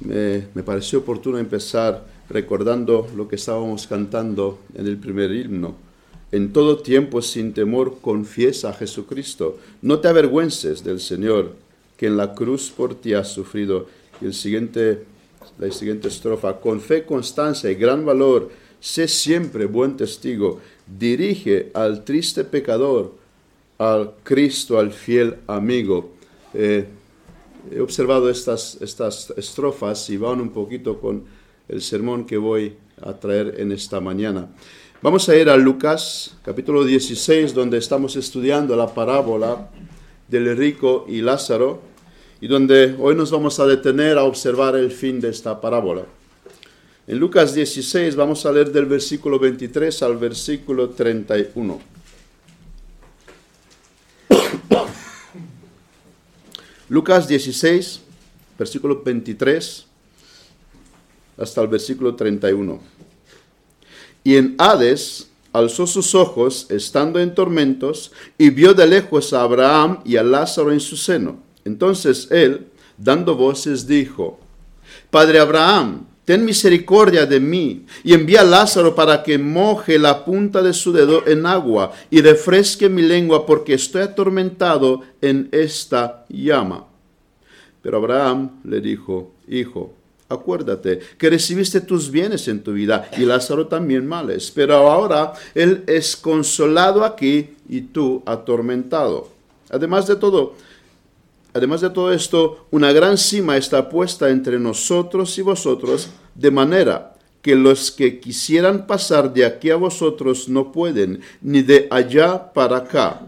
me, pareció oportuno empezar recordando lo que estábamos cantando en el primer himno. En todo tiempo, sin temor, confiesa a Jesucristo. No te avergüences del Señor, que en la cruz por ti ha sufrido. Y el siguiente, la siguiente estrofa, con fe, constancia y gran valor, sé siempre buen testigo. Dirige al triste pecador, al Cristo, al fiel amigo. Eh, he observado estas, estas estrofas y van un poquito con el sermón que voy a traer en esta mañana. Vamos a ir a Lucas capítulo 16, donde estamos estudiando la parábola del rico y Lázaro, y donde hoy nos vamos a detener a observar el fin de esta parábola. En Lucas 16 vamos a leer del versículo 23 al versículo 31. Lucas 16, versículo 23 hasta el versículo 31. Y en Hades alzó sus ojos, estando en tormentos, y vio de lejos a Abraham y a Lázaro en su seno. Entonces él, dando voces, dijo, Padre Abraham, ten misericordia de mí, y envía a Lázaro para que moje la punta de su dedo en agua y refresque mi lengua, porque estoy atormentado en esta llama. Pero Abraham le dijo, Hijo, acuérdate que recibiste tus bienes en tu vida y Lázaro también males, pero ahora él es consolado aquí y tú atormentado. Además de todo, Además de todo esto, una gran cima está puesta entre nosotros y vosotros, de manera que los que quisieran pasar de aquí a vosotros no pueden, ni de allá para acá.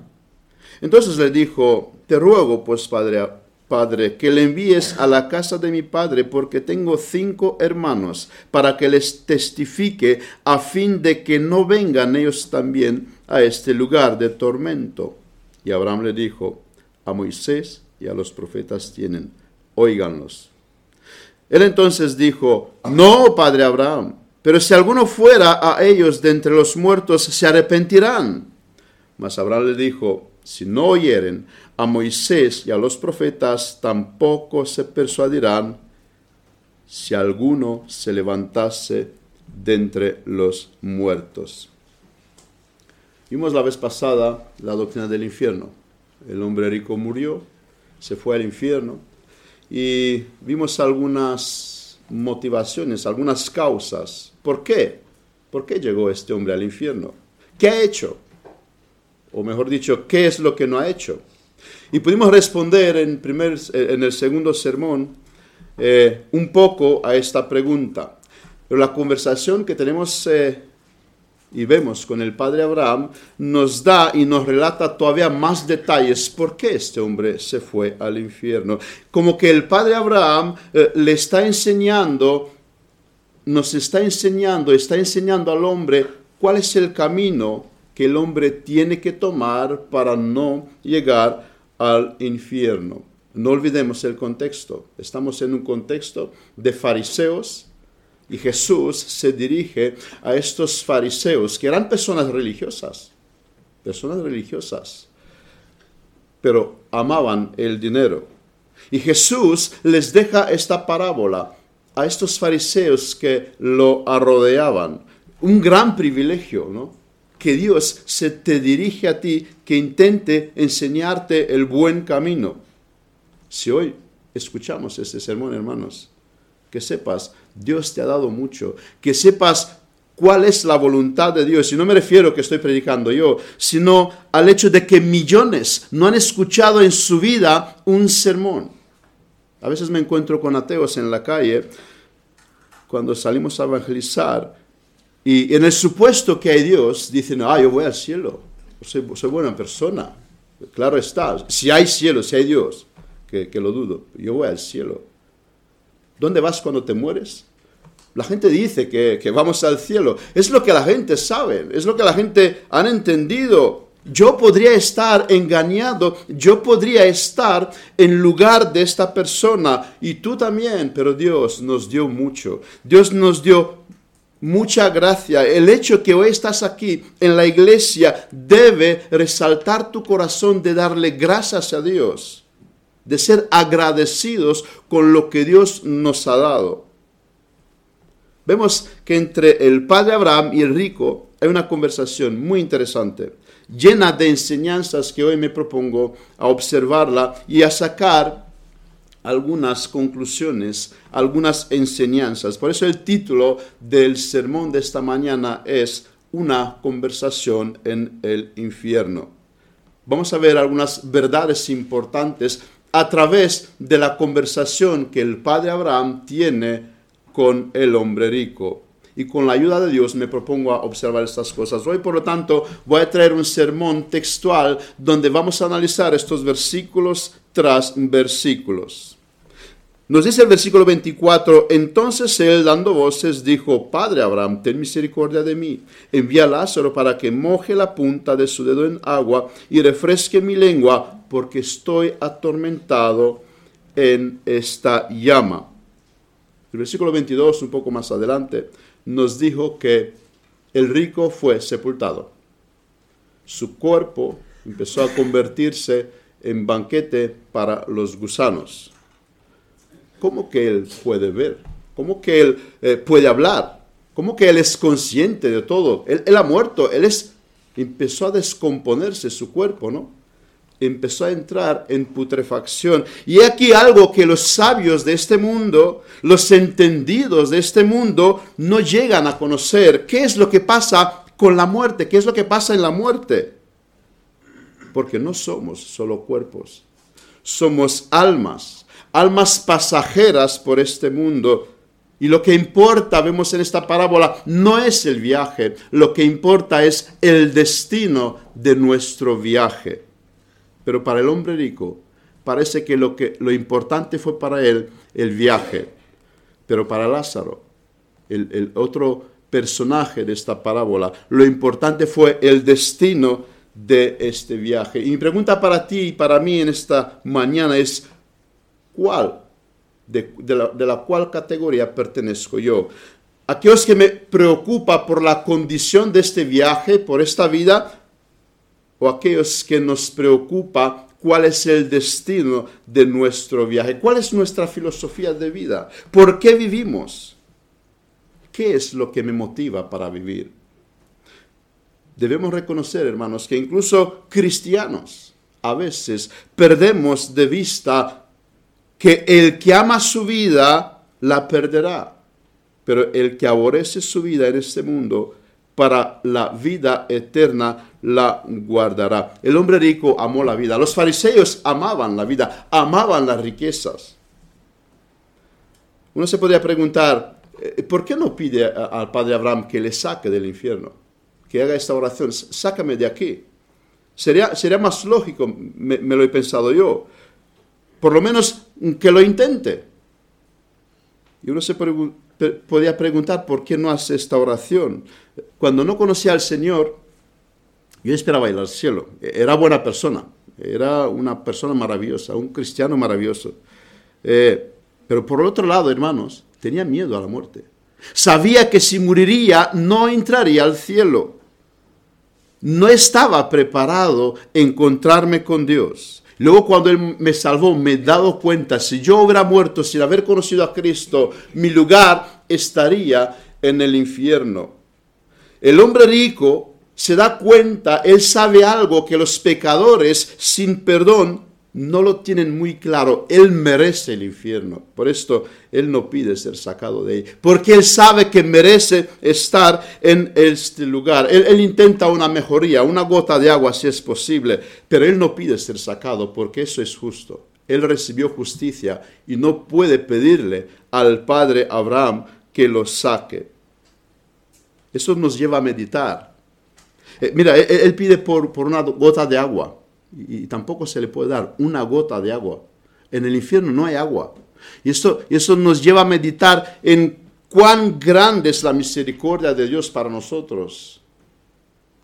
Entonces le dijo, te ruego pues, padre, padre, que le envíes a la casa de mi padre, porque tengo cinco hermanos, para que les testifique, a fin de que no vengan ellos también a este lugar de tormento. Y Abraham le dijo, a Moisés y a los profetas tienen, óiganlos. Él entonces dijo, no, padre Abraham, pero si alguno fuera a ellos de entre los muertos, se arrepentirán. Mas Abraham le dijo, si no oyeren a Moisés y a los profetas, tampoco se persuadirán si alguno se levantase de entre los muertos. Vimos la vez pasada la doctrina del infierno. El hombre rico murió, se fue al infierno y vimos algunas motivaciones, algunas causas. ¿Por qué? ¿Por qué llegó este hombre al infierno? ¿Qué ha hecho? O mejor dicho, ¿qué es lo que no ha hecho? Y pudimos responder en, primer, en el segundo sermón eh, un poco a esta pregunta. Pero la conversación que tenemos eh, y vemos con el padre Abraham, nos da y nos relata todavía más detalles por qué este hombre se fue al infierno. Como que el padre Abraham eh, le está enseñando, nos está enseñando, está enseñando al hombre cuál es el camino que el hombre tiene que tomar para no llegar al infierno. No olvidemos el contexto. Estamos en un contexto de fariseos, y Jesús se dirige a estos fariseos, que eran personas religiosas, personas religiosas, pero amaban el dinero. Y Jesús les deja esta parábola a estos fariseos que lo arrodeaban. Un gran privilegio, ¿no? Que Dios se te dirige a ti, que intente enseñarte el buen camino. Si hoy escuchamos este sermón, hermanos, que sepas, Dios te ha dado mucho, que sepas cuál es la voluntad de Dios. Y no me refiero a que estoy predicando yo, sino al hecho de que millones no han escuchado en su vida un sermón. A veces me encuentro con ateos en la calle cuando salimos a evangelizar y en el supuesto que hay Dios dicen, ah, yo voy al cielo, soy, soy buena persona. Claro está, si hay cielo, si hay Dios, que, que lo dudo, yo voy al cielo. ¿Dónde vas cuando te mueres? La gente dice que, vamos al cielo. Es lo que la gente sabe, es lo que la gente han entendido. Yo podría estar engañado, yo podría estar en lugar de esta persona y tú también, pero Dios nos dio mucho. Dios nos dio mucha gracia. El hecho que hoy estás aquí en la iglesia debe resaltar tu corazón de darle gracias a Dios. De ser agradecidos con lo que Dios nos ha dado. Vemos que entre el padre Abraham y el rico hay una conversación muy interesante, llena de enseñanzas que hoy me propongo a observarla y a sacar algunas conclusiones, algunas enseñanzas. Por eso el título del sermón de esta mañana es Una conversación en el infierno. Vamos a ver algunas verdades importantes a través de la conversación que el padre Abraham tiene con el hombre rico. Y con la ayuda de Dios me propongo a observar estas cosas. Hoy, por lo tanto, voy a traer un sermón textual donde vamos a analizar estos versículos tras versículos. Nos dice el versículo 24, entonces él dando voces dijo, Padre Abraham, ten misericordia de mí, envía a Lázaro para que moje la punta de su dedo en agua y refresque mi lengua, porque estoy atormentado en esta llama. El versículo 22, un poco más adelante, nos dijo que el rico fue sepultado. Su cuerpo empezó a convertirse en banquete para los gusanos. ¿Cómo que él puede ver? ¿Cómo que él eh, puede hablar? ¿Cómo que él es consciente de todo? Él, él ha muerto, él es, empezó a descomponerse su cuerpo, ¿no? empezó a entrar en putrefacción. Y aquí algo que los sabios de este mundo, los entendidos de este mundo, no llegan a conocer. ¿Qué es lo que pasa con la muerte? ¿Qué es lo que pasa en la muerte? Porque no somos solo cuerpos, somos almas, almas pasajeras por este mundo. Y lo que importa, vemos en esta parábola, no es el viaje, lo que importa es el destino de nuestro viaje. Pero para el hombre rico parece que lo, que, lo importante fue para él el viaje. Pero para Lázaro, el, el otro personaje de esta parábola, lo importante fue el destino de este viaje. Y mi pregunta para ti y para mí en esta mañana es, ¿cuál? De, la, de, cual categoría pertenezco yo. Aquellos que me preocupa por la condición de este viaje, por esta vida, o aquellos que nos preocupa cuál es el destino de nuestro viaje, cuál es nuestra filosofía de vida, por qué vivimos, qué es lo que me motiva para vivir. Debemos reconocer, hermanos, que incluso cristianos a veces perdemos de vista que el que ama su vida la perderá, pero el que aborrece su vida en este mundo para la vida eterna la guardará. El hombre rico amó la vida. Los fariseos amaban la vida, amaban las riquezas. Uno se podría preguntar, eh, ¿por qué no pide al padre Abraham que le saque del infierno? Que haga esta oración, sácame de aquí. Sería, sería más lógico, me, me lo he pensado yo, por lo menos que lo intente. Y uno se podría preguntar, ¿por qué no hace esta oración? Cuando no conocía al Señor, yo esperaba ir al cielo. Era buena persona, era una persona maravillosa, un cristiano maravilloso. Eh, pero por otro lado, hermanos, tenía miedo a la muerte. Sabía que si moriría no entraría al cielo. No estaba preparado encontrarme con Dios. Luego cuando Él me salvó, me he dado cuenta, si yo hubiera muerto sin haber conocido a Cristo, mi lugar estaría en el infierno. El hombre rico se da cuenta, él sabe algo que los pecadores sin perdón no lo tienen muy claro. Él merece el infierno. Por esto él no pide ser sacado de ahí. Porque él sabe que merece estar en este lugar. Él, él, intenta una mejoría, una gota de agua si es posible. Pero él no pide ser sacado porque eso es justo. Él recibió justicia y no puede pedirle al padre Abraham que lo saque. Eso nos lleva a meditar eh, mira, él, pide por, una gota de agua y, tampoco se le puede dar una gota de agua. En el infierno no hay agua. Y esto, eso nos lleva a meditar en cuán grande es la misericordia de Dios para nosotros.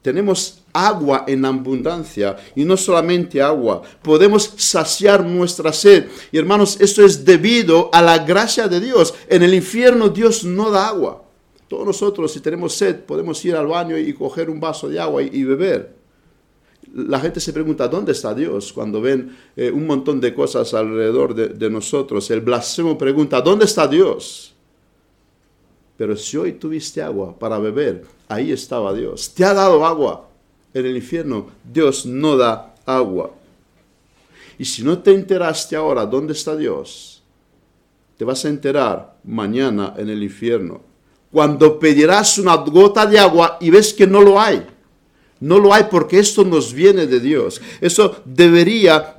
Tenemos agua en abundancia y no solamente agua. Podemos saciar nuestra sed. Y hermanos, esto es debido a la gracia de Dios. En el infierno Dios no da agua. Todos nosotros, si tenemos sed, podemos ir al baño y coger un vaso de agua y, beber. La gente se pregunta, ¿dónde está Dios? Cuando ven eh, un montón de cosas alrededor de, de nosotros. El blasfemo pregunta, ¿dónde está Dios? Pero si hoy tuviste agua para beber, ahí estaba Dios. Te ha dado agua. En el infierno Dios no da agua. Y si no te enteraste ahora dónde está Dios, te vas a enterar mañana en el infierno. Cuando pedirás una gota de agua y ves que no lo hay. No lo hay porque esto nos viene de Dios. Eso debería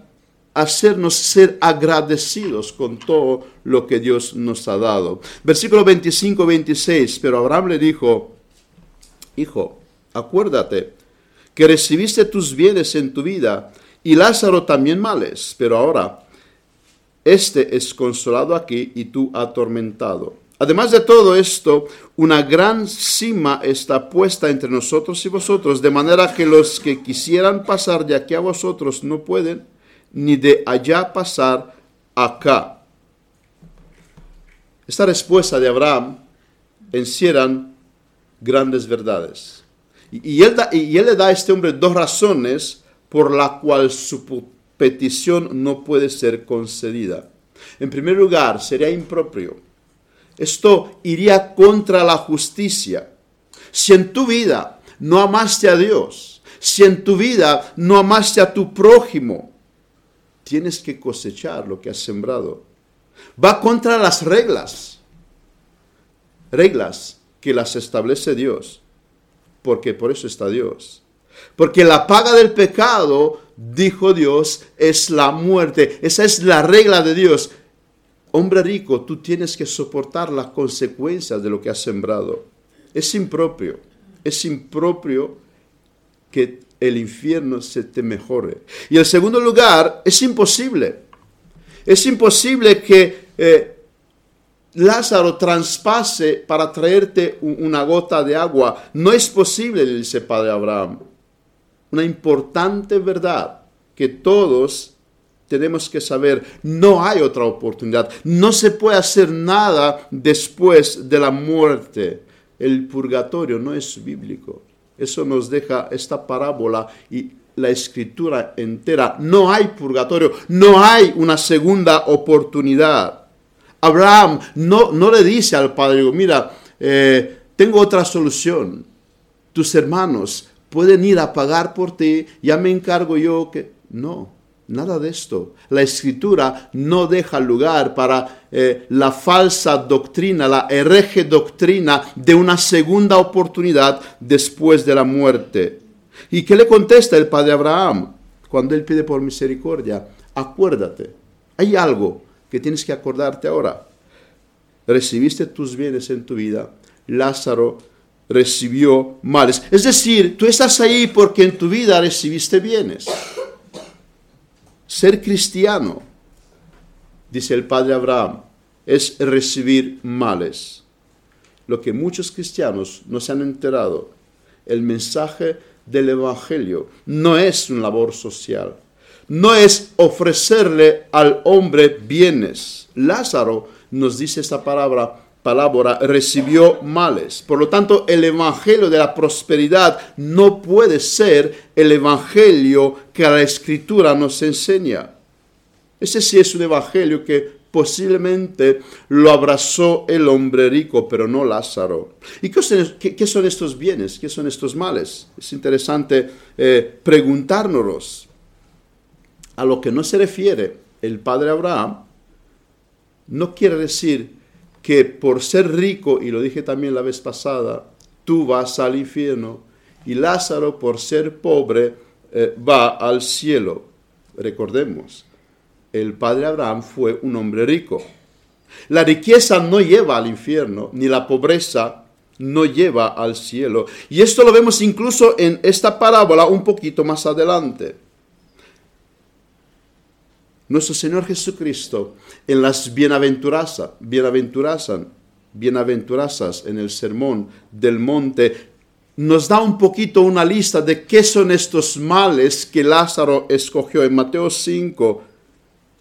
hacernos ser agradecidos con todo lo que Dios nos ha dado. Versículo 25-26, pero Abraham le dijo, Hijo, acuérdate que recibiste tus bienes en tu vida y Lázaro también males, pero ahora este es consolado aquí y tú atormentado. Además de todo esto, una gran cima está puesta entre nosotros y vosotros, de manera que los que quisieran pasar de aquí a vosotros no pueden, ni de allá pasar acá. Esta respuesta de Abraham encierran grandes verdades. Y, él, y él le da a este hombre dos razones por la cual su petición no puede ser concedida. En primer lugar, sería impropio. Esto iría contra la justicia. Si en tu vida no amaste a Dios, si en tu vida no amaste a tu prójimo, tienes que cosechar lo que has sembrado. Va contra las reglas. Reglas que las establece Dios. Porque por eso está Dios. Porque la paga del pecado, dijo Dios, es la muerte. Esa es la regla de Dios. Hombre rico, tú tienes que soportar las consecuencias de lo que has sembrado. Es impropio. Es impropio que el infierno se te mejore. Y en segundo lugar, es imposible. Es imposible que eh, Lázaro traspase para traerte una gota de agua. No es posible, dice Padre Abraham. Una importante verdad que todos tenemos que saber, no hay otra oportunidad. No se puede hacer nada después de la muerte. El purgatorio no es bíblico. Eso nos deja esta parábola y la escritura entera. No hay purgatorio, no hay una segunda oportunidad. Abraham no, no le dice al padre, mira, eh, tengo otra solución. Tus hermanos pueden ir a pagar por ti, ya me encargo yo que... No, Nada de esto. La escritura no deja lugar para eh, la falsa doctrina, la hereje doctrina de una segunda oportunidad después de la muerte. ¿Y qué le contesta el padre Abraham cuando él pide por misericordia? Acuérdate, hay algo que tienes que acordarte ahora. Recibiste tus bienes en tu vida, Lázaro recibió males. Es decir, tú estás ahí porque en tu vida recibiste bienes. Ser cristiano, dice el padre Abraham, es recibir males. Lo que muchos cristianos no se han enterado, el mensaje del Evangelio no es una labor social, no es ofrecerle al hombre bienes. Lázaro nos dice esta palabra, palabra recibió males. Por lo tanto, el evangelio de la prosperidad no puede ser el evangelio que la escritura nos enseña. Ese sí es un evangelio que posiblemente lo abrazó el hombre rico, pero no Lázaro. ¿Y qué son, estos bienes? ¿Qué son estos males? Es interesante eh, preguntárnoslos. A lo que no se refiere el padre Abraham, no quiere decir que por ser rico, y lo dije también la vez pasada, tú vas al infierno y Lázaro por ser pobre eh, va al cielo. Recordemos, el padre Abraham fue un hombre rico. La riqueza no lleva al infierno, ni la pobreza no lleva al cielo. Y esto lo vemos incluso en esta parábola un poquito más adelante. Nuestro Señor Jesucristo en las bienaventuranzas, bienaventuranzas, bienaventuranzas en el sermón del monte, nos da un poquito una lista de qué son estos males que Lázaro escogió en Mateo 5.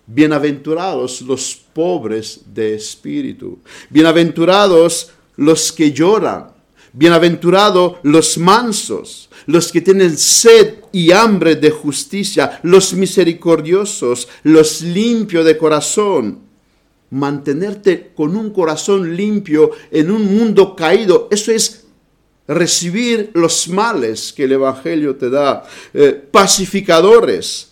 Bienaventurados los pobres de espíritu, bienaventurados los que lloran, Bienaventurados los mansos, los que tienen sed y hambre de justicia, los misericordiosos, los limpios de corazón. Mantenerte con un corazón limpio en un mundo caído, eso es recibir los males que el Evangelio te da. Eh, pacificadores,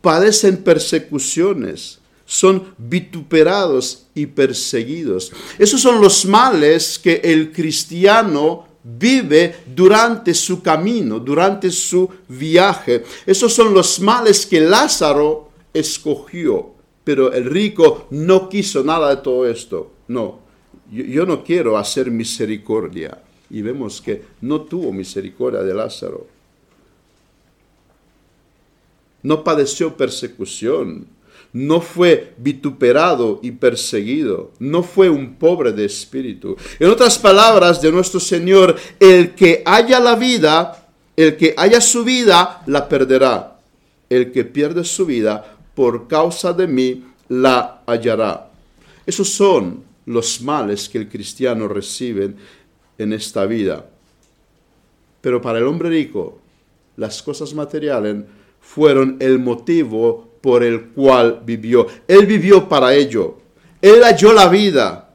padecen persecuciones, son vituperados y perseguidos. Esos son los males que el cristiano vive durante su camino, durante su viaje. Esos son los males que Lázaro escogió, pero el rico no quiso nada de todo esto. No, yo, no quiero hacer misericordia. Y vemos que no tuvo misericordia de Lázaro. No padeció persecución, no fue vituperado y perseguido, no fue un pobre de espíritu. En otras palabras de nuestro Señor, el que haya la vida, el que haya su vida, la perderá. El que pierde su vida por causa de mí, la hallará. Esos son los males que el cristiano recibe en esta vida. Pero para el hombre rico, las cosas materiales fueron el motivo por el cual vivió. Él vivió para ello. Él halló la vida.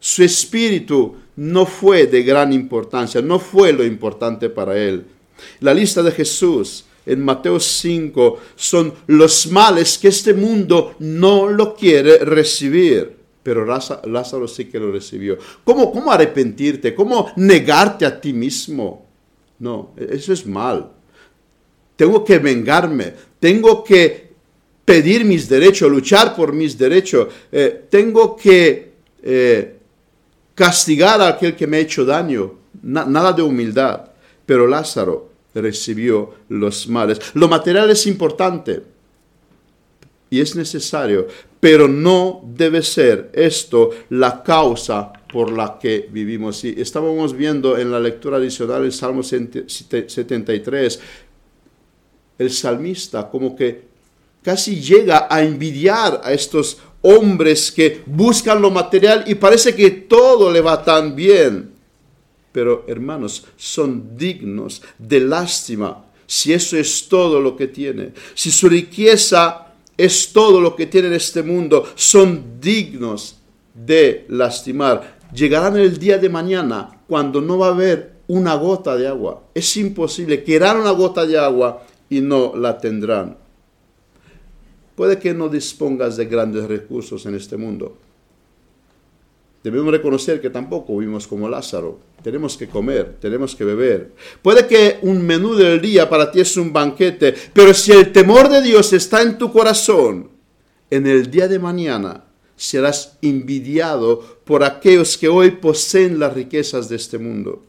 Su espíritu no fue de gran importancia, no fue lo importante para él. La lista de Jesús en Mateo 5 son los males que este mundo no lo quiere recibir. Pero Lázaro sí que lo recibió. ¿Cómo, ¿Cómo arrepentirte? ¿Cómo negarte a ti mismo? No, eso es mal. Tengo que vengarme. Tengo que pedir mis derechos, luchar por mis derechos. Eh, tengo que eh, castigar a aquel que me ha hecho daño. nada de humildad. Pero Lázaro recibió los males. Lo material es importante y es necesario, pero no debe ser esto la causa por la que vivimos. Y estábamos viendo en la lectura adicional el Salmo 73, el salmista como que casi llega a envidiar a estos hombres que buscan lo material y parece que todo le va tan bien. Pero hermanos, son dignos de lástima si eso es todo lo que tiene. Si su riqueza es todo lo que tiene en este mundo, son dignos de lastimar. Llegarán el día de mañana cuando no va a haber una gota de agua. Es imposible. Querrán una gota de agua y no la tendrán. Puede que no dispongas de grandes recursos en este mundo. Debemos reconocer que tampoco vivimos como Lázaro. Tenemos que comer, tenemos que beber. Puede que un menú del día para ti es un banquete, pero si el temor de Dios está en tu corazón, en el día de mañana serás envidiado por aquellos que hoy poseen las riquezas de este mundo.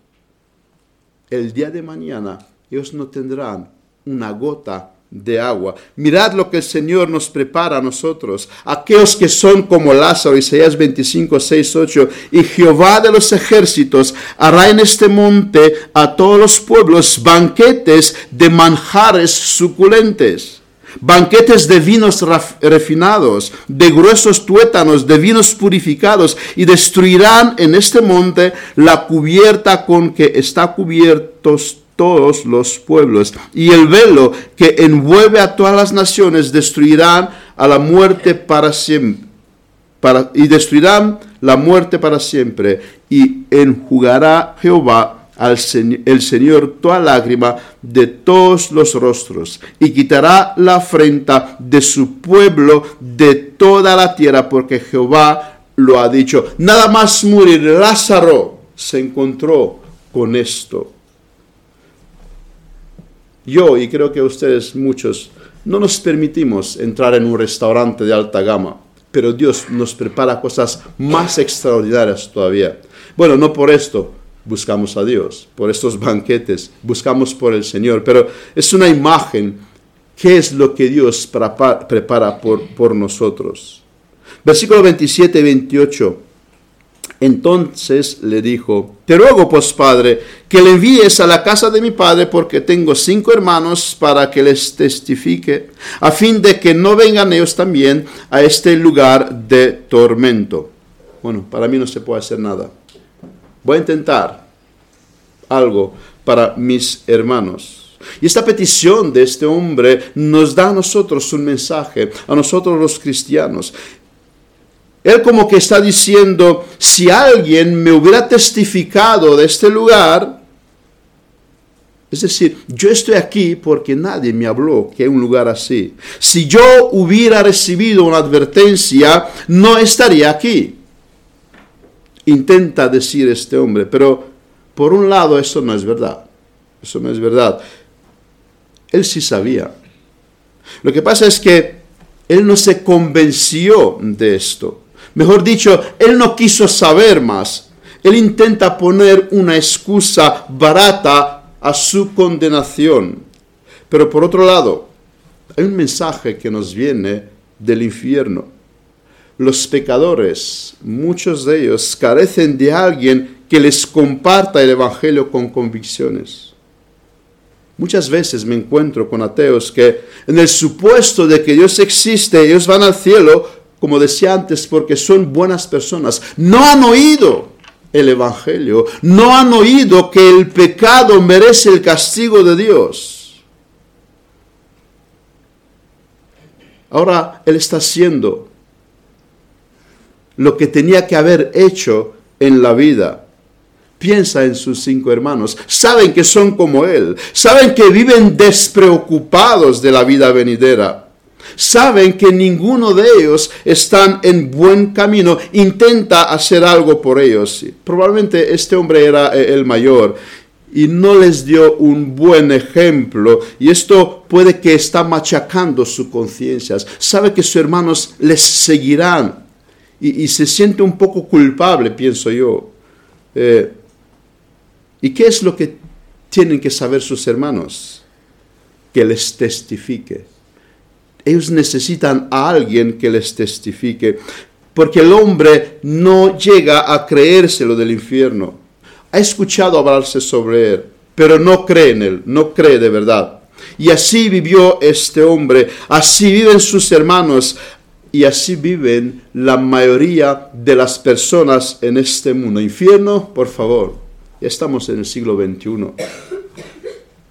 El día de mañana ellos no tendrán una gota de agua. Mirad lo que el Señor nos prepara a nosotros, aquellos que son como Lázaro, Isaías 25, 6, 8, y Jehová de los ejércitos hará en este monte a todos los pueblos banquetes de manjares suculentes. Banquetes de vinos refinados, de gruesos tuétanos, de vinos purificados, y destruirán en este monte la cubierta con que está cubiertos todos los pueblos. Y el velo que envuelve a todas las naciones destruirán a la muerte para siempre. Y destruirán la muerte para siempre. Y enjugará Jehová al el Señor toda lágrima de todos los rostros. Y quitará la afrenta de su pueblo de toda la tierra, porque Jehová lo ha dicho. Nada más morir, Lázaro se encontró con esto yo y creo que ustedes muchos no nos permitimos entrar en un restaurante de alta gama, pero Dios nos prepara cosas más extraordinarias todavía. Bueno, no por esto buscamos a Dios, por estos banquetes, buscamos por el Señor, pero es una imagen, ¿qué es lo que Dios prepara por, por nosotros? Versículo 27 y 28 entonces le dijo, te ruego pues, padre, que le envíes a la casa de mi padre porque tengo cinco hermanos para que les testifique, a fin de que no vengan ellos también a este lugar de tormento. Bueno, para mí no se puede hacer nada. Voy a intentar algo para mis hermanos. Y esta petición de este hombre nos da a nosotros un mensaje, a nosotros los cristianos. Él como que está diciendo, si alguien me hubiera testificado de este lugar, es decir, yo estoy aquí porque nadie me habló que hay un lugar así. Si yo hubiera recibido una advertencia, no estaría aquí. Intenta decir este hombre, pero por un lado eso no es verdad. Eso no es verdad. Él sí sabía. Lo que pasa es que él no se convenció de esto. Mejor dicho, él no quiso saber más. Él intenta poner una excusa barata a su condenación. Pero por otro lado, hay un mensaje que nos viene del infierno. Los pecadores, muchos de ellos, carecen de alguien que les comparta el Evangelio con convicciones. Muchas veces me encuentro con ateos que en el supuesto de que Dios existe, ellos van al cielo, como decía antes, porque son buenas personas. No han oído el Evangelio, no han oído que el pecado merece el castigo de Dios. Ahora Él está haciendo lo que tenía que haber hecho en la vida. Piensa en sus cinco hermanos. Saben que son como Él. Saben que viven despreocupados de la vida venidera saben que ninguno de ellos están en buen camino, intenta hacer algo por ellos. Probablemente este hombre era eh, el mayor y no les dio un buen ejemplo y esto puede que está machacando sus conciencias. Sabe que sus hermanos les seguirán y, se siente un poco culpable, pienso yo. Eh, ¿Y qué es lo que tienen que saber sus hermanos? Que les testifique ellos necesitan a alguien que les testifique, porque el hombre no llega a creérselo del infierno. Ha escuchado hablarse sobre él, pero no cree en él, no cree de verdad. Y así vivió este hombre, así viven sus hermanos, y así viven la mayoría de las personas en este mundo. Infierno, por favor, ya estamos en el siglo XXI.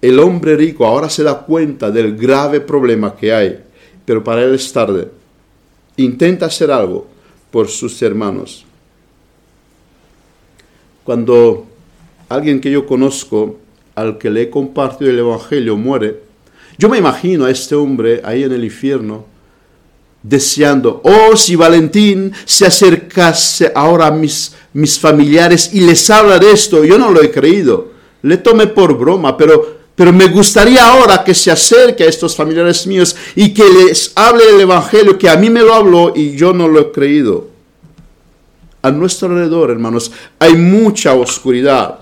El hombre rico ahora se da cuenta del grave problema que hay pero para él es tarde. Intenta hacer algo por sus hermanos. Cuando alguien que yo conozco, al que le he compartido el Evangelio, muere, yo me imagino a este hombre ahí en el infierno, deseando, oh, si Valentín se acercase ahora a mis, mis familiares y les habla de esto, yo no lo he creído, le tomé por broma, pero pero me gustaría ahora que se acerque a estos familiares míos y que les hable el Evangelio que a mí me lo habló y yo no lo he creído. A nuestro alrededor, hermanos, hay mucha oscuridad,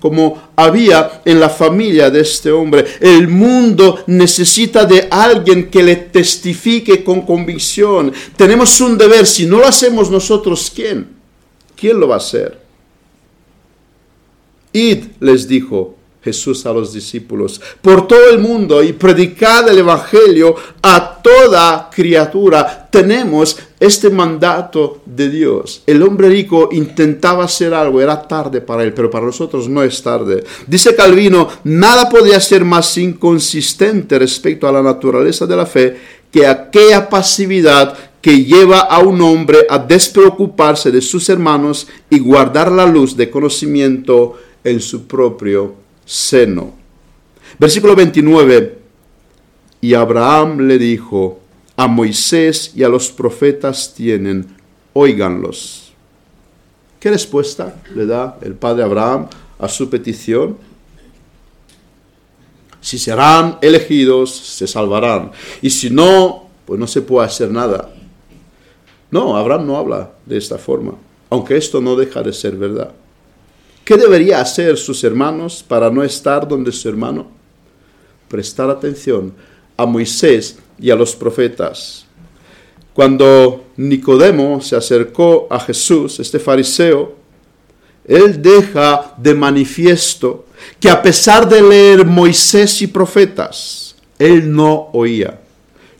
como había en la familia de este hombre. El mundo necesita de alguien que le testifique con convicción. Tenemos un deber, si no lo hacemos nosotros, ¿quién? ¿Quién lo va a hacer? Id, les dijo, Jesús a los discípulos por todo el mundo y predicar el Evangelio a toda criatura. Tenemos este mandato de Dios. El hombre rico intentaba hacer algo, era tarde para él, pero para nosotros no es tarde. Dice Calvino, nada podía ser más inconsistente respecto a la naturaleza de la fe que aquella pasividad que lleva a un hombre a despreocuparse de sus hermanos y guardar la luz de conocimiento en su propio seno. Versículo 29. Y Abraham le dijo, a Moisés y a los profetas tienen, óiganlos. ¿Qué respuesta le da el padre Abraham a su petición? Si serán elegidos, se salvarán. Y si no, pues no se puede hacer nada. No, Abraham no habla de esta forma, aunque esto no deja de ser verdad. ¿Qué debería hacer sus hermanos para no estar donde su hermano? Prestar atención a Moisés y a los profetas. Cuando Nicodemo se acercó a Jesús, este fariseo, él deja de manifiesto que a pesar de leer Moisés y profetas, él no oía.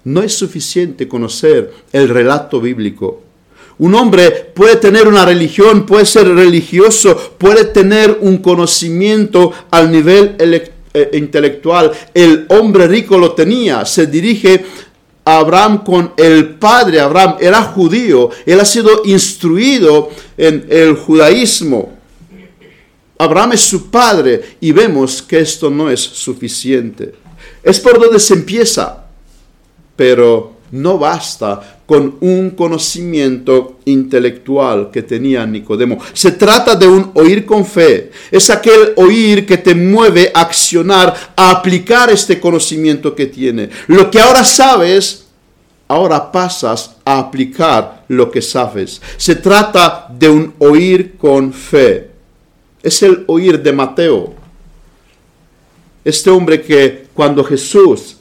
No es suficiente conocer el relato bíblico Un hombre puede tener una religión, puede ser religioso, puede tener un conocimiento al nivel eh, intelectual. El hombre rico lo tenía. Se dirige a Abraham con el padre. Abraham era judío. Él ha sido instruido en el judaísmo. Abraham es su padre y vemos que esto no es suficiente. Es por donde se empieza, pero no basta con un conocimiento intelectual que tenía Nicodemo. Se trata de un oír con fe. Es aquel oír que te mueve a accionar, a aplicar este conocimiento que tiene. Lo que ahora sabes, ahora pasas a aplicar lo que sabes. Se trata de un oír con fe. Es el oír de Mateo. Este hombre que cuando Jesús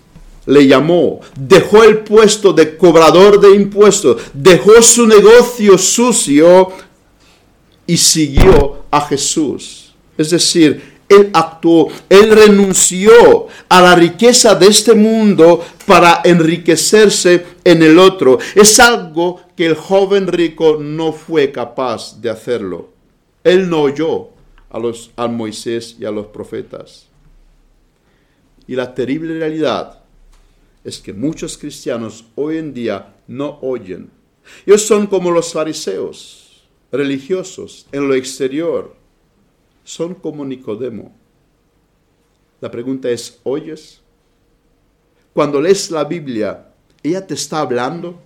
le llamó, dejó el puesto de cobrador de impuestos, dejó su negocio sucio y siguió a Jesús. Es decir, él actuó, él renunció a la riqueza de este mundo para enriquecerse en el otro. Es algo que el joven rico no fue capaz de hacerlo. Él no oyó a, los, a Moisés y a los profetas. Y la terrible realidad es que muchos cristianos hoy en día no oyen. Ellos son como los fariseos, religiosos, en lo exterior. Son como Nicodemo. La pregunta es, ¿oyes? Cuando lees la Biblia, ella te está hablando,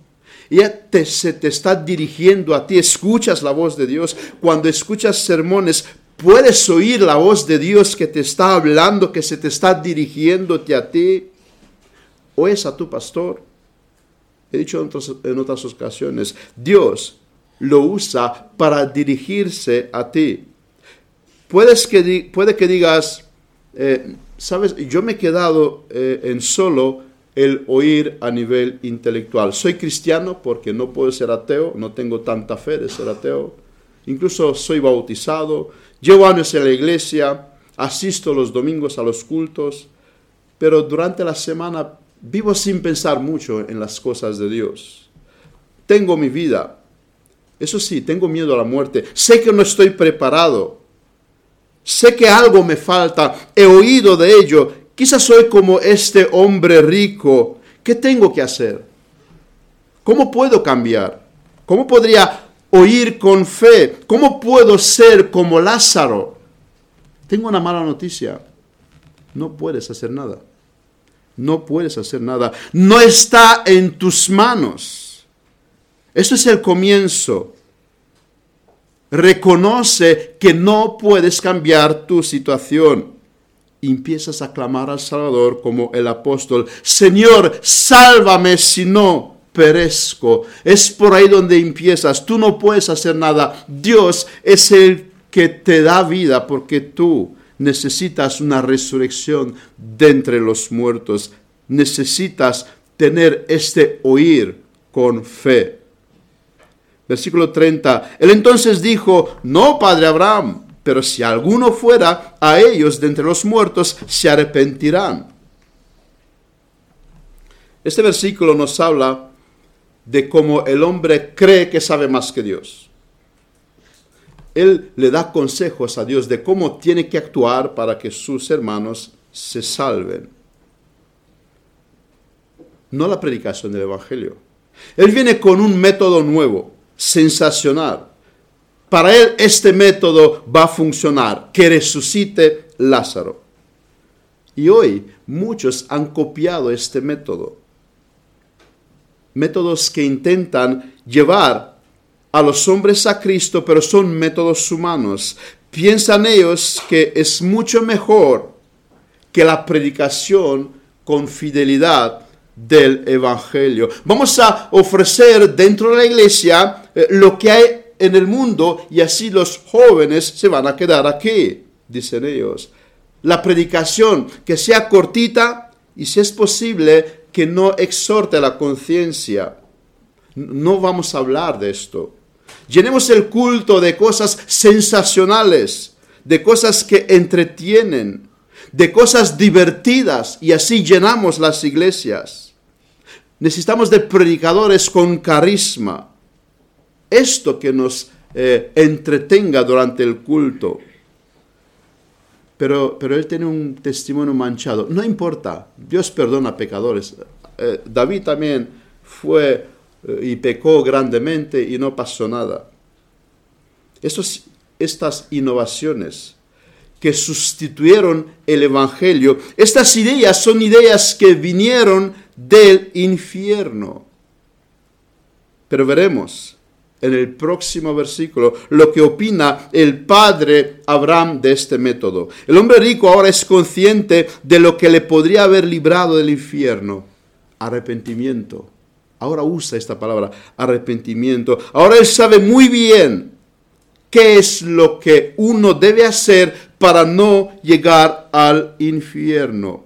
ella te, se te está dirigiendo a ti, escuchas la voz de Dios. Cuando escuchas sermones, puedes oír la voz de Dios que te está hablando, que se te está dirigiéndote a ti o es a tu pastor. He dicho en otras, ocasiones, Dios lo usa para dirigirse a ti. Puedes que, puede que digas, eh, sabes, yo me he quedado eh, en solo el oír a nivel intelectual. Soy cristiano porque no puedo ser ateo, no tengo tanta fe de ser ateo. Incluso soy bautizado, llevo años en la iglesia, asisto los domingos a los cultos, pero durante la semana Vivo sin pensar mucho en las cosas de Dios. Tengo mi vida. Eso sí, tengo miedo a la muerte. Sé que no estoy preparado. Sé que algo me falta. He oído de ello. Quizás soy como este hombre rico. ¿Qué tengo que hacer? ¿Cómo puedo cambiar? ¿Cómo podría oír con fe? ¿Cómo puedo ser como Lázaro? Tengo una mala noticia. No puedes hacer nada no puedes hacer nada. No está en tus manos. Eso es el comienzo. Reconoce que no puedes cambiar tu situación. Empiezas a clamar al Salvador como el apóstol. Señor, sálvame si no perezco. Es por ahí donde empiezas. Tú no puedes hacer nada. Dios es el que te da vida porque tú necesitas una resurrección de entre los muertos. Necesitas tener este oír con fe. Versículo 30. Él entonces dijo, no, padre Abraham, pero si alguno fuera a ellos de entre los muertos, se arrepentirán. Este versículo nos habla de cómo el hombre cree que sabe más que Dios. Él le da consejos a Dios de cómo tiene que actuar para que sus hermanos se salven. No la predicación del Evangelio. Él viene con un método nuevo, sensacional. Para él este método va a funcionar, que resucite Lázaro. Y hoy muchos han copiado este método. Métodos que intentan llevar a los hombres a Cristo, pero son métodos humanos. Piensan ellos que es mucho mejor que la predicación con fidelidad del Evangelio. Vamos a ofrecer dentro de la iglesia eh, lo que hay en el mundo y así los jóvenes se van a quedar aquí, dicen ellos. La predicación que sea cortita y si es posible que no exhorte la conciencia. No vamos a hablar de esto. Llenemos el culto de cosas sensacionales, de cosas que entretienen, de cosas divertidas y así llenamos las iglesias. Necesitamos de predicadores con carisma. esto que nos eh, entretenga durante el culto. Pero, pero él tiene un testimonio manchado. No importa, Dios perdona pecadores. Eh, David también fue y pecó grandemente y no pasó nada. Estas innovaciones que sustituyeron el Evangelio, estas ideas son ideas que vinieron del infierno. Pero veremos en el próximo versículo lo que opina el padre Abraham de este método. El hombre rico ahora es consciente de lo que le podría haber librado del infierno. Arrepentimiento. Ahora usa esta palabra, arrepentimiento. Ahora él sabe muy bien qué es lo que uno debe hacer para no llegar al infierno.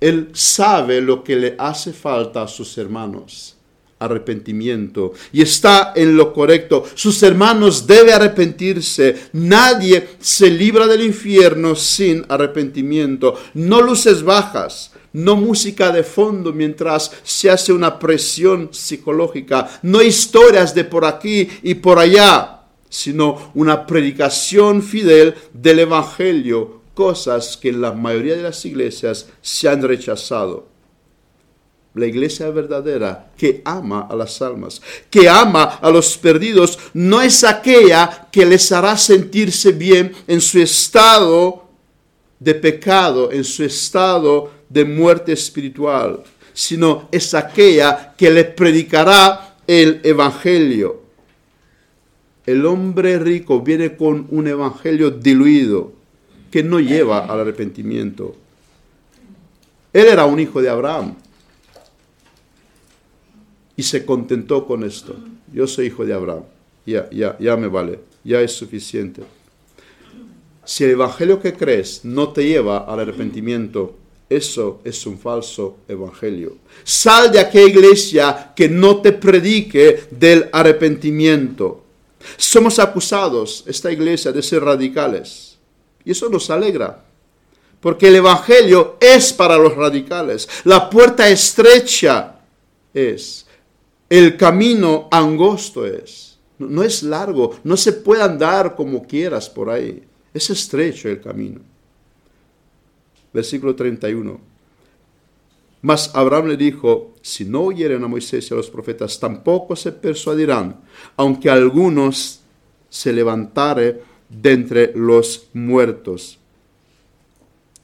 Él sabe lo que le hace falta a sus hermanos arrepentimiento y está en lo correcto. Sus hermanos deben arrepentirse. Nadie se libra del infierno sin arrepentimiento. No luces bajas, no música de fondo mientras se hace una presión psicológica, no historias de por aquí y por allá, sino una predicación fidel del Evangelio, cosas que en la mayoría de las iglesias se han rechazado. La iglesia verdadera que ama a las almas, que ama a los perdidos, no es aquella que les hará sentirse bien en su estado de pecado, en su estado de muerte espiritual, sino es aquella que le predicará el Evangelio. El hombre rico viene con un Evangelio diluido que no lleva al arrepentimiento. Él era un hijo de Abraham, y se contentó con esto. Yo soy hijo de Abraham, ya, ya, ya me vale, ya es suficiente. Si el evangelio que crees no te lleva al arrepentimiento, eso es un falso evangelio. Sal de aquella iglesia que no te predique del arrepentimiento. Somos acusados, esta iglesia, de ser radicales. Y eso nos alegra. Porque el evangelio es para los radicales. La puerta estrecha es el camino angosto es. No es largo, no se puede andar como quieras por ahí. Es estrecho el camino. Versículo 31. Mas Abraham le dijo, si no oyeren a Moisés y a los profetas, tampoco se persuadirán, aunque algunos se levantare de entre los muertos.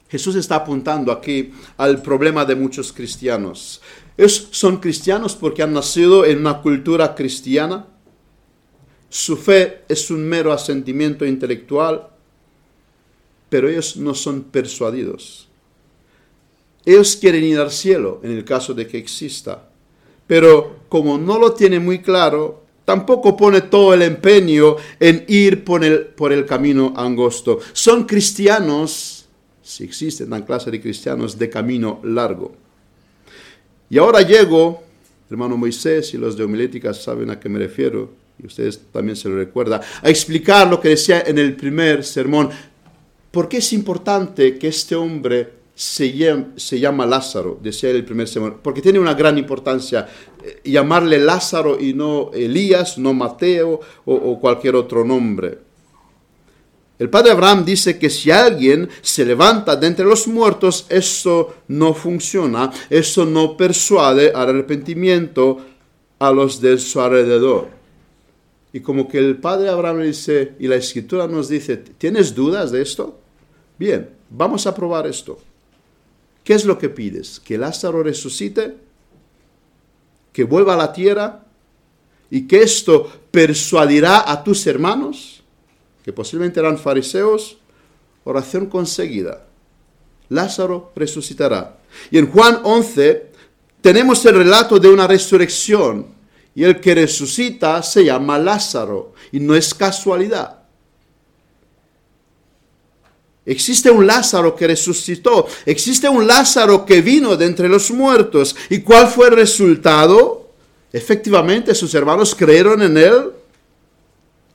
Jesús está apuntando aquí al problema de muchos cristianos. Ellos son cristianos porque han nacido en una cultura cristiana. Su fe es un mero asentimiento intelectual, pero ellos no son persuadidos. Ellos quieren ir al cielo en el caso de que exista, pero como no lo tiene muy claro, tampoco pone todo el empeño en ir por el, por el camino angosto. Son cristianos, si existen tan clase de cristianos, de camino largo. Y ahora llego, hermano Moisés y los de homilética saben a qué me refiero, y ustedes también se lo recuerdan, a explicar lo que decía en el primer sermón. ¿Por qué es importante que este hombre se, llama, Lázaro? Decía el primer sermón. Porque tiene una gran importancia eh, llamarle Lázaro y no Elías, no Mateo o cualquier otro nombre. El padre Abraham dice que si alguien se levanta de entre los muertos, eso no funciona, eso no persuade al arrepentimiento a los de su alrededor. Y como que el padre Abraham dice, y la escritura nos dice, ¿tienes dudas de esto? Bien, vamos a probar esto. ¿Qué es lo que pides? ¿Que Lázaro resucite? ¿Que vuelva a la tierra? ¿Y que esto persuadirá a tus hermanos? que posiblemente eran fariseos, oración conseguida. Lázaro resucitará. Y en Juan 11 tenemos el relato de una resurrección. Y el que resucita se llama Lázaro. Y no es casualidad. Existe un Lázaro que resucitó. Existe un Lázaro que vino de entre los muertos. ¿Y cuál fue el resultado? Efectivamente, sus hermanos creyeron en él.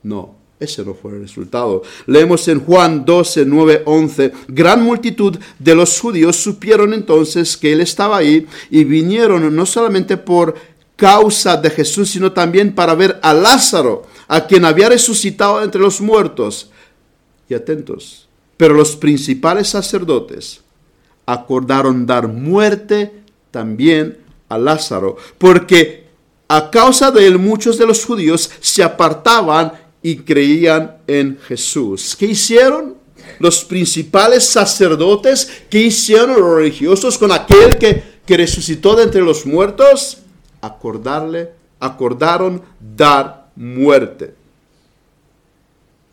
No. Ese no fue el resultado. Leemos en Juan 12, 9, 11. Gran multitud de los judíos supieron entonces que él estaba ahí y vinieron no solamente por causa de Jesús, sino también para ver a Lázaro, a quien había resucitado entre los muertos. Y atentos, pero los principales sacerdotes acordaron dar muerte también a Lázaro, porque a causa de él muchos de los judíos se apartaban y creían en Jesús. ¿Qué hicieron? Los principales sacerdotes, ¿qué hicieron los religiosos con aquel que, resucitó de entre los muertos? Acordarle, acordaron dar muerte.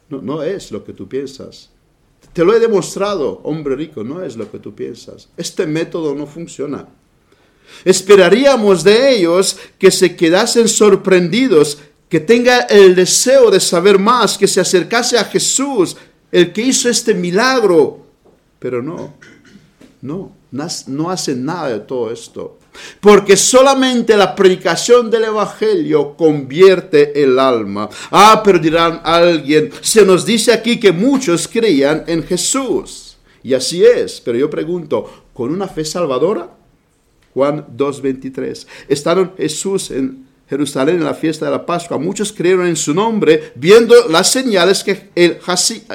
No, no es lo que tú piensas. Te lo he demostrado, hombre rico, no es lo que tú piensas. Este método no funciona. Esperaríamos de ellos que se quedasen sorprendidos, que tenga el deseo de saber más, que se acercase a Jesús, el que hizo este milagro. Pero no, no, no hacen nada de todo esto. Porque solamente la predicación del Evangelio convierte el alma. Ah, pero dirán alguien, se nos dice aquí que muchos creían en Jesús. Y así es, pero yo pregunto, ¿con una fe salvadora? Juan 2.23. Estaron Jesús en Jerusalén en la fiesta de la Pascua. Muchos creyeron en su nombre viendo las señales que él,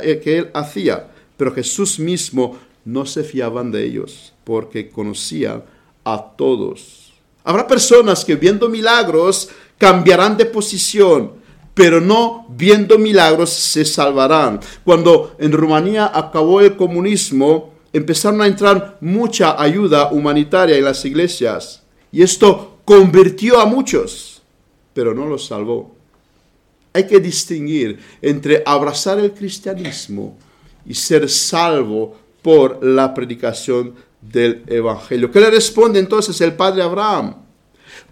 eh, que él hacía. Pero Jesús mismo no se fiaban de ellos porque conocían a todos. Habrá personas que viendo milagros cambiarán de posición, pero no viendo milagros se salvarán. Cuando en Rumanía acabó el comunismo, empezaron a entrar mucha ayuda humanitaria en las iglesias. Y esto convirtió a muchos, pero no los salvó. Hay que distinguir entre abrazar el cristianismo y ser salvo por la predicación del Evangelio. ¿Qué le responde entonces el padre Abraham?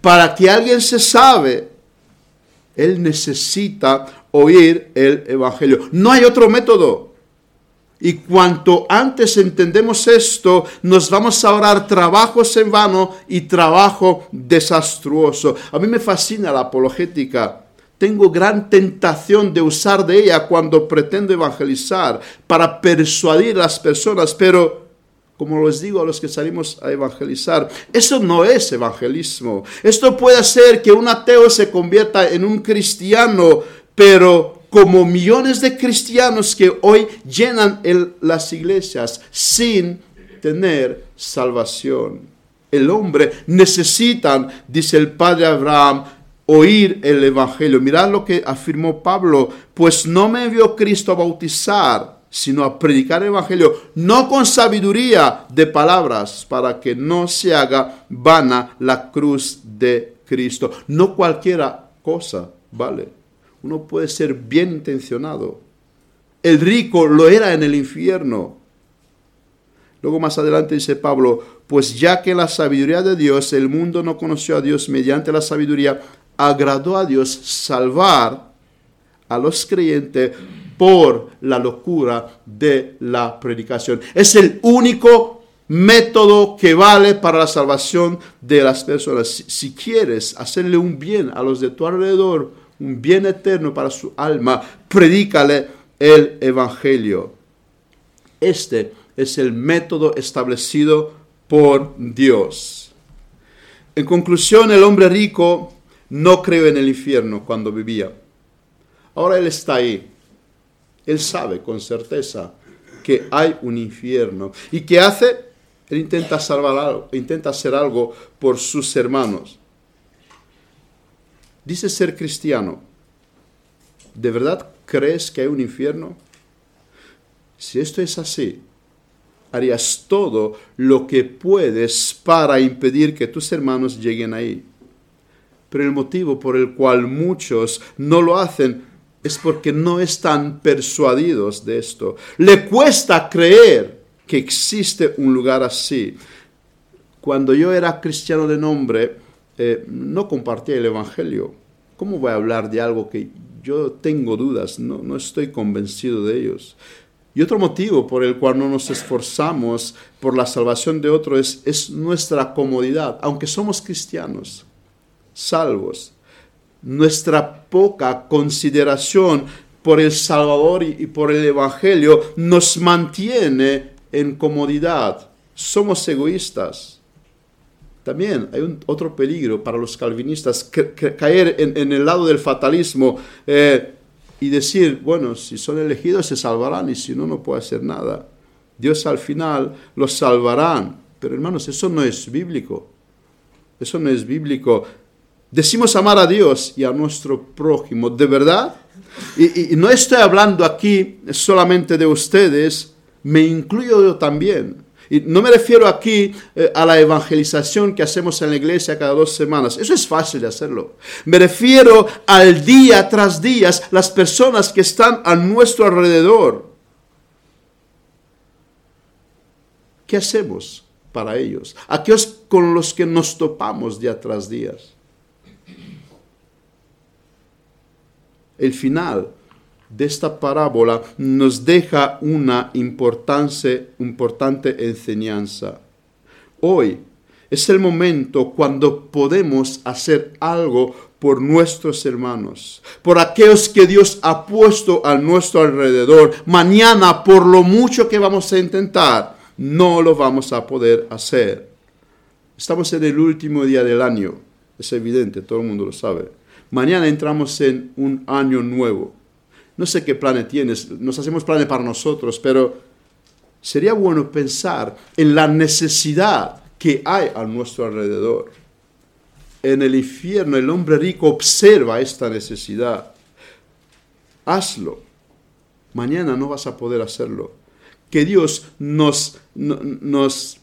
Para que alguien se sabe, él necesita oír el Evangelio. No hay otro método. Y cuanto antes entendemos esto, nos vamos a ahorrar trabajos en vano y trabajo desastruoso. A mí me fascina la apologética. Tengo gran tentación de usar de ella cuando pretendo evangelizar para persuadir a las personas, pero como les digo a los que salimos a evangelizar, eso no es evangelismo. Esto puede hacer que un ateo se convierta en un cristiano, pero como millones de cristianos que hoy llenan las iglesias sin tener salvación. El hombre necesitan, dice el padre Abraham, oír el Evangelio. Mirad lo que afirmó Pablo, pues no me envió Cristo a bautizar, sino a predicar el Evangelio, no con sabiduría de palabras, para que no se haga vana la cruz de Cristo. No cualquiera cosa, ¿vale? uno puede ser bien intencionado. El rico lo era en el infierno. Luego más adelante dice Pablo, pues ya que la sabiduría de Dios, el mundo no conoció a Dios mediante la sabiduría, agradó a Dios salvar a los creyentes por la locura de la predicación. Es el único método que vale para la salvación de las personas. Si, quieres hacerle un bien a los de tu alrededor, un bien eterno para su alma, predícale el Evangelio. Este es el método establecido por Dios. En conclusión, el hombre rico no cree en el infierno cuando vivía. Ahora él está ahí. Él sabe con certeza que hay un infierno. ¿Y qué hace? Él intenta salvar algo, intenta hacer algo por sus hermanos dice ser cristiano, ¿de verdad crees que hay un infierno? Si esto es así, harías todo lo que puedes para impedir que tus hermanos lleguen ahí. Pero el motivo por el cual muchos no lo hacen es porque no están persuadidos de esto. Le cuesta creer que existe un lugar así. Cuando yo era cristiano de nombre, eh, no compartía el Evangelio. ¿Cómo voy a hablar de algo que yo tengo dudas, no, no estoy convencido de ellos? Y otro motivo por el cual no nos esforzamos por la salvación de otro es, es nuestra comodidad, aunque somos cristianos, salvos. Nuestra poca consideración por el Salvador y, por el Evangelio nos mantiene en comodidad. Somos egoístas. También hay otro peligro para los calvinistas, caer en, el lado del fatalismo. Eh, y decir, bueno, si son elegidos se salvarán y si no, no puede hacer nada. Dios al final los salvarán. Pero hermanos, eso no es bíblico. Eso no es bíblico. Decimos amar a Dios y a nuestro prójimo, ¿de verdad? Y, no estoy hablando aquí solamente de ustedes, me incluyo yo también. Y no me refiero aquí eh, a la evangelización que hacemos en la iglesia cada dos semanas. Eso es fácil de hacerlo. Me refiero al día tras día, las personas que están a nuestro alrededor. ¿Qué hacemos para ellos? Aquellos con los que nos topamos día tras día. El final de esta parábola nos deja una importante, importante enseñanza. Hoy es el momento cuando podemos hacer algo por nuestros hermanos, por aquellos que Dios ha puesto a nuestro alrededor. Mañana, por lo mucho que vamos a intentar, no lo vamos a poder hacer. Estamos en el último día del año, es evidente, todo el mundo lo sabe. Mañana entramos en un año nuevo. No sé qué planes tienes, nos hacemos planes para nosotros, pero sería bueno pensar en la necesidad que hay a nuestro alrededor. En el infierno el hombre rico observa esta necesidad. Hazlo. Mañana no vas a poder hacerlo. Que Dios nos, nos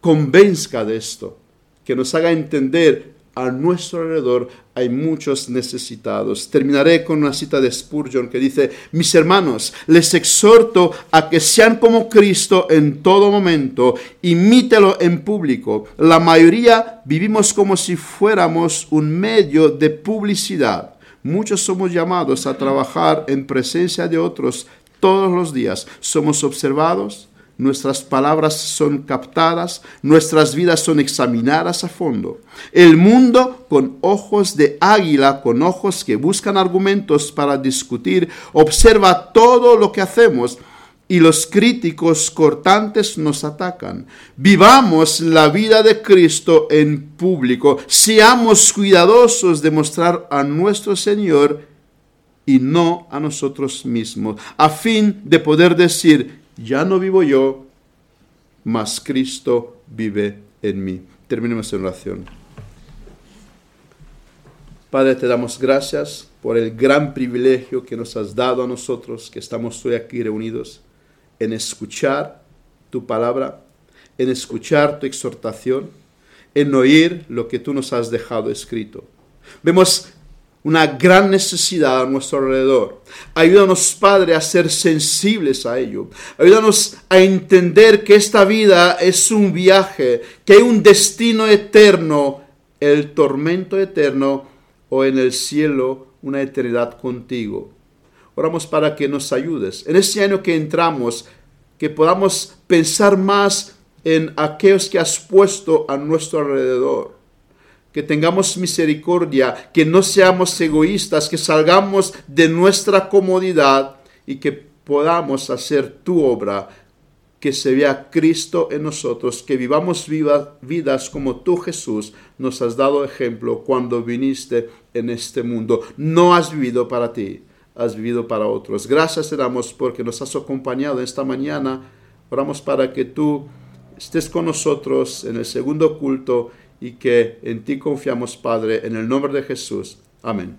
convenzca de esto, que nos haga entender a nuestro alrededor hay muchos necesitados. Terminaré con una cita de Spurgeon que dice, mis hermanos, les exhorto a que sean como Cristo en todo momento, imítelo en público. La mayoría vivimos como si fuéramos un medio de publicidad. Muchos somos llamados a trabajar en presencia de otros todos los días. Somos observados, nuestras palabras son captadas, nuestras vidas son examinadas a fondo. El mundo con ojos de águila, con ojos que buscan argumentos para discutir, observa todo lo que hacemos y los críticos cortantes nos atacan. Vivamos la vida de Cristo en público, seamos cuidadosos de mostrar a nuestro Señor y no a nosotros mismos, a fin de poder decir, ya no vivo yo, mas Cristo vive en mí. Terminemos en oración. Padre, te damos gracias por el gran privilegio que nos has dado a nosotros, que estamos hoy aquí reunidos, en escuchar tu palabra, en escuchar tu exhortación, en oír lo que tú nos has dejado escrito. Vemos una gran necesidad a nuestro alrededor. Ayúdanos, Padre, a ser sensibles a ello. Ayúdanos a entender que esta vida es un viaje, que hay un destino eterno, el tormento eterno o en el cielo una eternidad contigo. Oramos para que nos ayudes. En este año que entramos, que podamos pensar más en aquellos que has puesto a nuestro alrededor que tengamos misericordia, que no seamos egoístas, que salgamos de nuestra comodidad y que podamos hacer tu obra, que se vea Cristo en nosotros, que vivamos vidas como tú Jesús nos has dado ejemplo cuando viniste en este mundo. No has vivido para ti, has vivido para otros. Gracias te damos porque nos has acompañado esta mañana. Oramos para que tú estés con nosotros en el segundo culto y que en ti confiamos, Padre, en el nombre de Jesús. Amén.